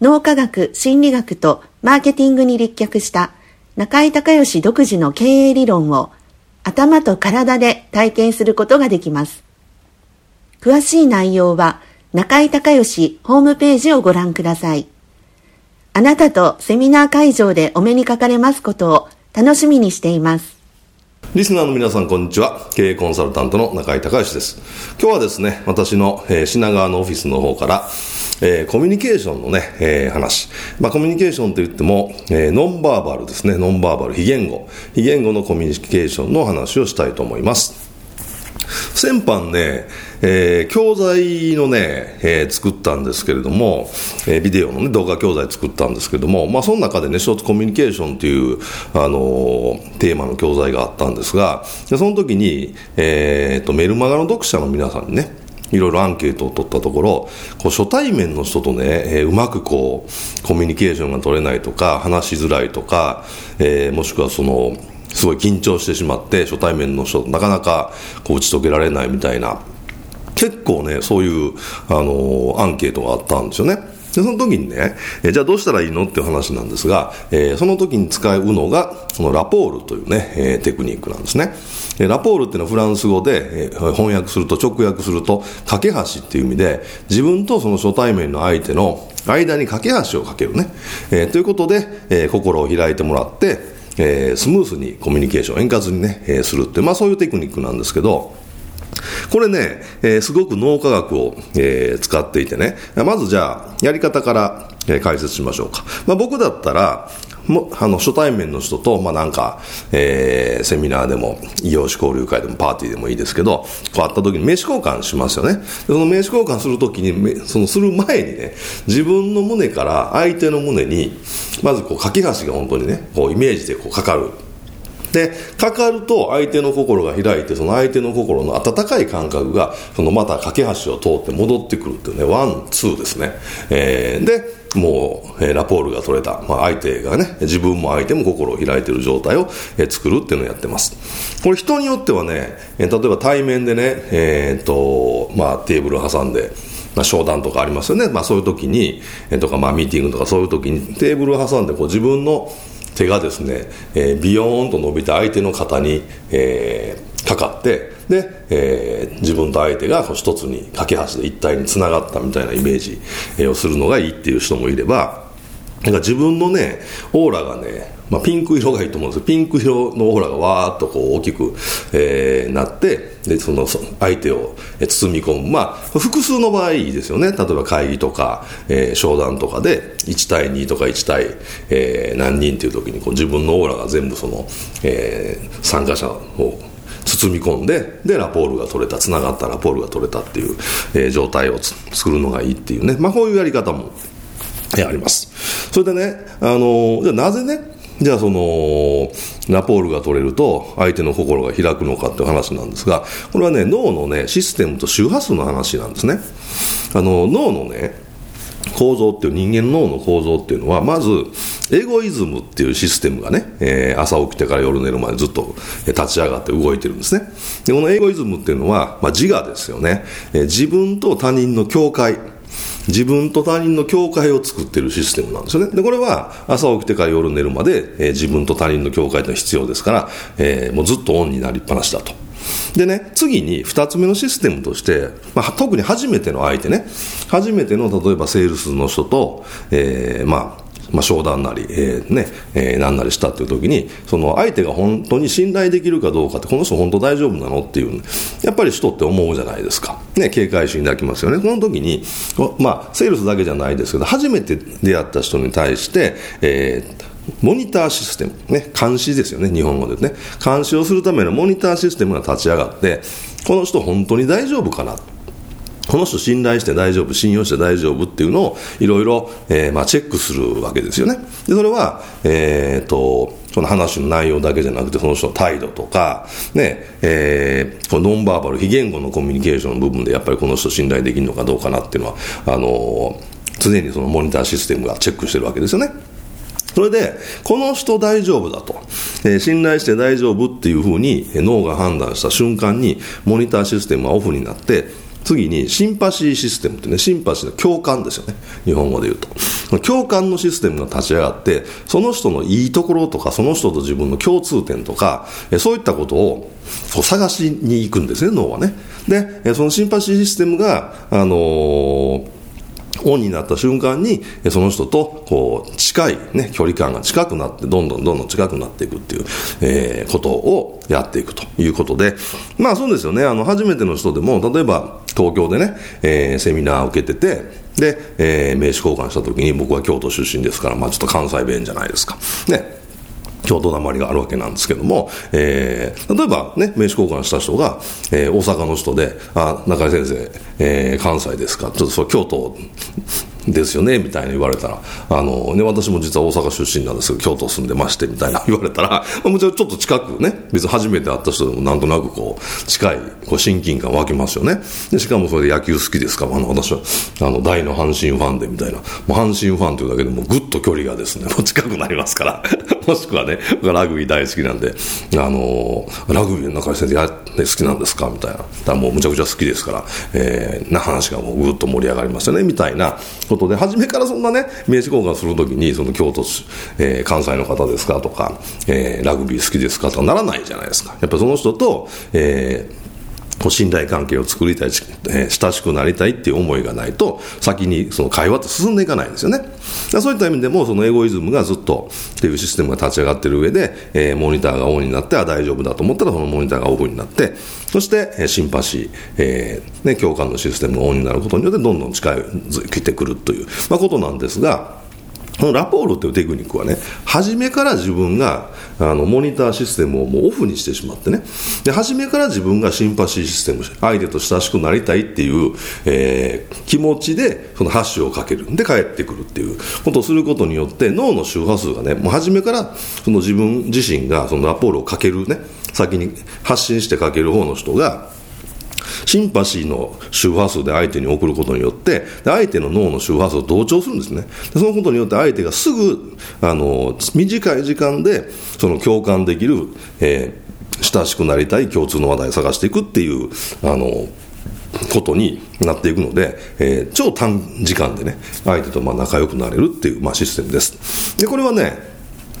脳科学、心理学とマーケティングに立脚した中井隆義独自の経営理論を頭と体で体験することができます。詳しい内容は中井隆義ホームページをご覧ください。あなたとセミナー会場でお目にかかれますことを楽しみにしています。リスナーの皆さん、こんにちは。経営コンサルタントの中井隆義です。今日はですね、私の、品川のオフィスの方から、えー、コミュニケーションのね、えー、話。まあ、コミュニケーションといっても、えー、ノンバーバルですね。ノンバーバル、非言語。非言語のコミュニケーションの話をしたいと思います。先般ね、えー、教材のね、えー、作ったんですけれども、えー、ビデオのね、動画教材作ったんですけれども、まあ、その中でね、ショートコミュニケーションという、あの、テーマの教材があったんですが、でその時に、えー、と、メルマガの読者の皆さんにね、いろいろアンケートを取ったところ、こう初対面の人とね、えー、うまくこう、コミュニケーションが取れないとか、話しづらいとか、えー、もしくはその、すごい緊張してしまって、初対面の人なかなかこう打ち解けられないみたいな、結構ね、そういう、あのー、アンケートがあったんですよね。で、その時にね、えじゃあどうしたらいいのっていう話なんですが、えー、その時に使うのが、そのラポールというね、えー、テクニックなんですね。ラポールっていうのはフランス語で、えー、翻訳すると、直訳すると、架け橋っていう意味で、自分とその初対面の相手の間に架け橋をかけるね。え、ということで、え、心を開いてもらって、え、スムースにコミュニケーション、円滑にね、え、するって、まあそういうテクニックなんですけど、これね、えー、すごく脳科学を、えー、使っていてね、まずじゃあ、やり方から、えー、解説しましょうか。まあ、僕だったら、もあの初対面の人と、まあ、なんか、えー、セミナーでも、異業種交流会でも、パーティーでもいいですけど、こう会った時に名刺交換しますよね。その名刺交換するときに、そのする前にね、自分の胸から相手の胸に、まずこう、架け橋が本当にね、こう、イメージでこう、かかる。で、かかると相手の心が開いて、その相手の心の温かい感覚が、そのまた架け橋を通って戻ってくるっていうね、ワン、ツーですね。えー、で、もう、えー、ラポールが取れた、まあ、相手がね、自分も相手も心を開いてる状態を、えー、作るっていうのをやってます。これ人によってはね、えー、例えば対面でね、えー、っと、まあ、テーブル挟んで、まあ、商談とかありますよね。まあ、そういう時に、とか、まあ、ミーティングとかそういう時にテーブルを挟んで、こう自分の手がですね、えー、ビヨーンと伸びた相手の肩に、えー、かかってで、えー、自分と相手がこう一つに架け橋で一体につながったみたいなイメージをするのがいいっていう人もいればなんか自分のねオーラがねまあ、ピンク色がいいと思うんですよ。ピンク色のオーラがわーっとこう大きく、えー、なってでその相手を包み込む、まあ、複数の場合ですよね。例えば会議とか、えー、商談とかで1対2とか1対、えー、何人っていう時にこう自分のオーラが全部その、えー、参加者を包み込んででラポールが取れたつながったラポールが取れたっていう、えー、状態を作るのがいいっていうね、まあ、こういうやり方も、えー、あります。それでね、あのー、じゃあなぜねじゃあそのラポールが取れると相手の心が開くのかっていう話なんですがこれはね脳のねシステムと周波数の話なんですね。あの脳のね構造っていう人間脳の構造っていうのはまずエゴイズムっていうシステムがね、えー、朝起きてから夜寝るまでずっと立ち上がって動いてるんですね。でこのエゴイズムっていうのは、まあ、自我ですよね、えー、自分と他人の境界。自分と他人の境界を作っているシステムなんですよね。で、これは朝起きてから夜寝るまで、えー、自分と他人の境界というのは必要ですから、えー、もうずっとオンになりっぱなしだと。でね、次に2つ目のシステムとして、まあ、特に初めての相手ね、初めての例えばセールスの人と、えー、まあ、まあ、商談なり、えー、ね、えー、なんなりしたっていう時に、その相手が本当に信頼できるかどうかって、この人本当大丈夫なの？っていう、やっぱり人って思うじゃないですか。ね、警戒心抱きますよね。この時に、まあ、セールスだけじゃないですけど、初めて出会った人に対して、えー、モニターシステム、ね、監視ですよね、日本語でね。監視をするためのモニターシステムが立ち上がって、この人本当に大丈夫かな？この人信頼して大丈夫、信用して大丈夫っていうのをいろいろ、え、ま、チェックするわけですよね。で、それは、えっ、ー、と、その話の内容だけじゃなくて、その人の態度とか、ね、えー、このノンバーバル、非言語のコミュニケーションの部分で、やっぱりこの人信頼できるのかどうかなっていうのは、あの常にそのモニターシステムがチェックしてるわけですよね。それで、この人大丈夫だと、えー、信頼して大丈夫っていうふうに脳が判断した瞬間に、モニターシステムはオフになって、次にシンパシーシステムってね、シンパシーの共感ですよね。日本語で言うと。共感のシステムが立ち上がって、その人のいいところとか、その人と自分の共通点とか、そういったことをこう探しに行くんですね、脳はね。で、そのシンパシーシステムが、あのーオンになった瞬間に、その人と、こう、近い、ね、距離感が近くなって、どんどんどんどん近くなっていくっていう、えー、ことをやっていくということで、まあそうですよね、あの、初めての人でも、例えば、東京でね、えー、セミナーを受けてて、で、えー、名刺交換した時に、僕は京都出身ですから、まあちょっと関西弁じゃないですか。ね。京都なまりがあるわけなんですけども、えー、例えばね、名刺交換した人が、えー、大阪の人で、あ、中井先生、えー、関西ですか、ちょっとそう、京都ですよねみたいな言われたら。あの、ね、私も実は大阪出身なんですけど京都住んでましてみたいな 言われたら、まあ、もちろんちょっと近くね別に初めて会った人でもなんとなくこう近いこう親近感湧きますよね。でしかもそれで野球好きですからあの私はあの大の阪神ファンでみたいな。もう阪神ファンというだけでもぐっと距離がですね もう近くなりますから。もしくはねラグビー大好きなんであのラグビーの中井先生や、ね、好きなんですかみたいな。だもうむちゃくちゃ好きですから、えー、な話がもうぐっと盛り上がりますよねみたいなことで、初めからそんなね、名刺交換するときに、その京都、えー、関西の方ですかとか、えー、ラグビー好きですかとかならないじゃないですか。やっぱその人と、えー、こう信頼関係を作りたい、えー、親しくなりたいっていう思いがないと、先にその会話って進んでいかないんですよね。そういった意味でも、そのエゴイズムがずっとっていうシステムが立ち上がってる上で、えー、モニターがオンになって、あ、大丈夫だと思ったら、そのモニターがオフになって、そして、えー、シンパシー、えー、ね、共感のシステムがオンになることによって、どんどん近づいてくるという、まあ、ことなんですが、このラポールというテクニックはね、初めから自分があのモニターシステムをもうオフにしてしまってね、で初めから自分がシンパシーシステム、相手と親しくなりたいっていう、えー、気持ちでそのハッシュをかける。んで帰ってくるっていうことをすることによって脳の周波数がね、もう初めからその自分自身がそのラポールをかけるね、先に発信してかける方の人が、シンパシーの周波数で相手に送ることによって、相手の脳の周波数を同調するんですね。でそのことによって相手がすぐ、あの、短い時間で、その共感できる、えー、親しくなりたい共通の話題を探していくっていう、あの、ことになっていくので、えー、超短時間でね、相手とまあ仲良くなれるっていう、まあ、システムです。で、これはね、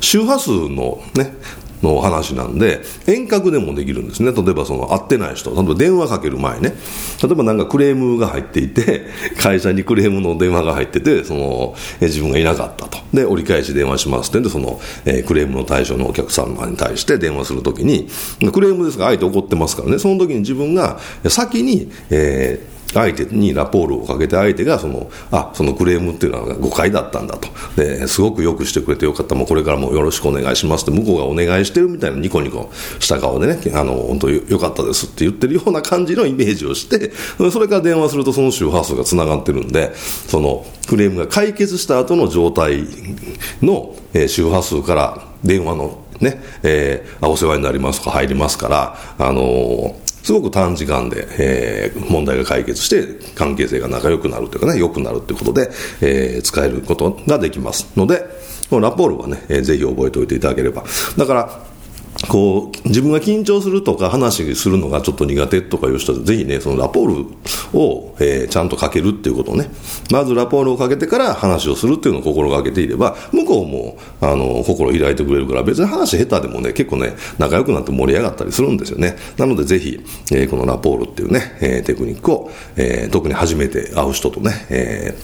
周波数のね、の話なんで、遠隔でもできるんですね。例えばその会ってない人、例えば電話かける前ね、例えばなんかクレームが入っていて、会社にクレームの電話が入ってて、その、自分がいなかったと。で、折り返し電話しますってんで、その、え、クレームの対象のお客様に対して電話するときに、クレームですが相手怒ってますからね、その時に自分が先に、えー相手にラポールをかけて相手がそのあそのクレームっていうのは誤解だったんだと。ですごくよくしてくれてよかった。もうこれからもよろしくお願いしますって向こうがお願いしてるみたいなニコニコした顔でねあの本当よかったですって言ってるような感じのイメージをしてそれから電話するとその周波数がつながってるんでそのクレームが解決した後の状態の、周波数から電話のね、えー、お世話になりますとか入りますから、あのーすごく短時間で、えー、問題が解決して関係性が仲良くなるというかね、良くなるということで、えー、使えることができますので、このラポールはね、えー、ぜひ覚えておいていただければ。だから、こう、自分が緊張するとか話するのがちょっと苦手とかいう人は、ぜひね、そのラポールを、えー、ちゃんとかけるっていうことをね、まずラポールをかけてから話をするっていうのを心がけていれば、向こうも、あの、心開いてくれるから、別に話下手でもね、結構ね、仲良くなって盛り上がったりするんですよね。なのでぜひ、えー、このラポールっていうね、えー、テクニックを、えー、特に初めて会う人とね、え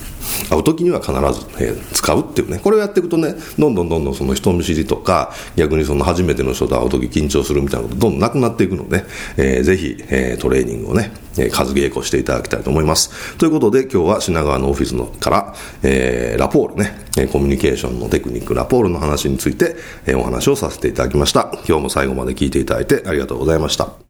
ー、会う時には必ず、えー、使うっていうね、これをやっていくとね、どんどんどんどんその人見知りとか、逆にその初めての人と会うう時緊張するみたいなことどんどんなくなっていくので、えー、ぜひ、えー、トレーニングをね、えー、数稽古していただきたいと思います。ということで今日は品川のオフィスのから、えー、ラポールね、コミュニケーションのテクニックラポールの話について、えー、お話をさせていただきました。今日も最後まで聞いていただいてありがとうございました。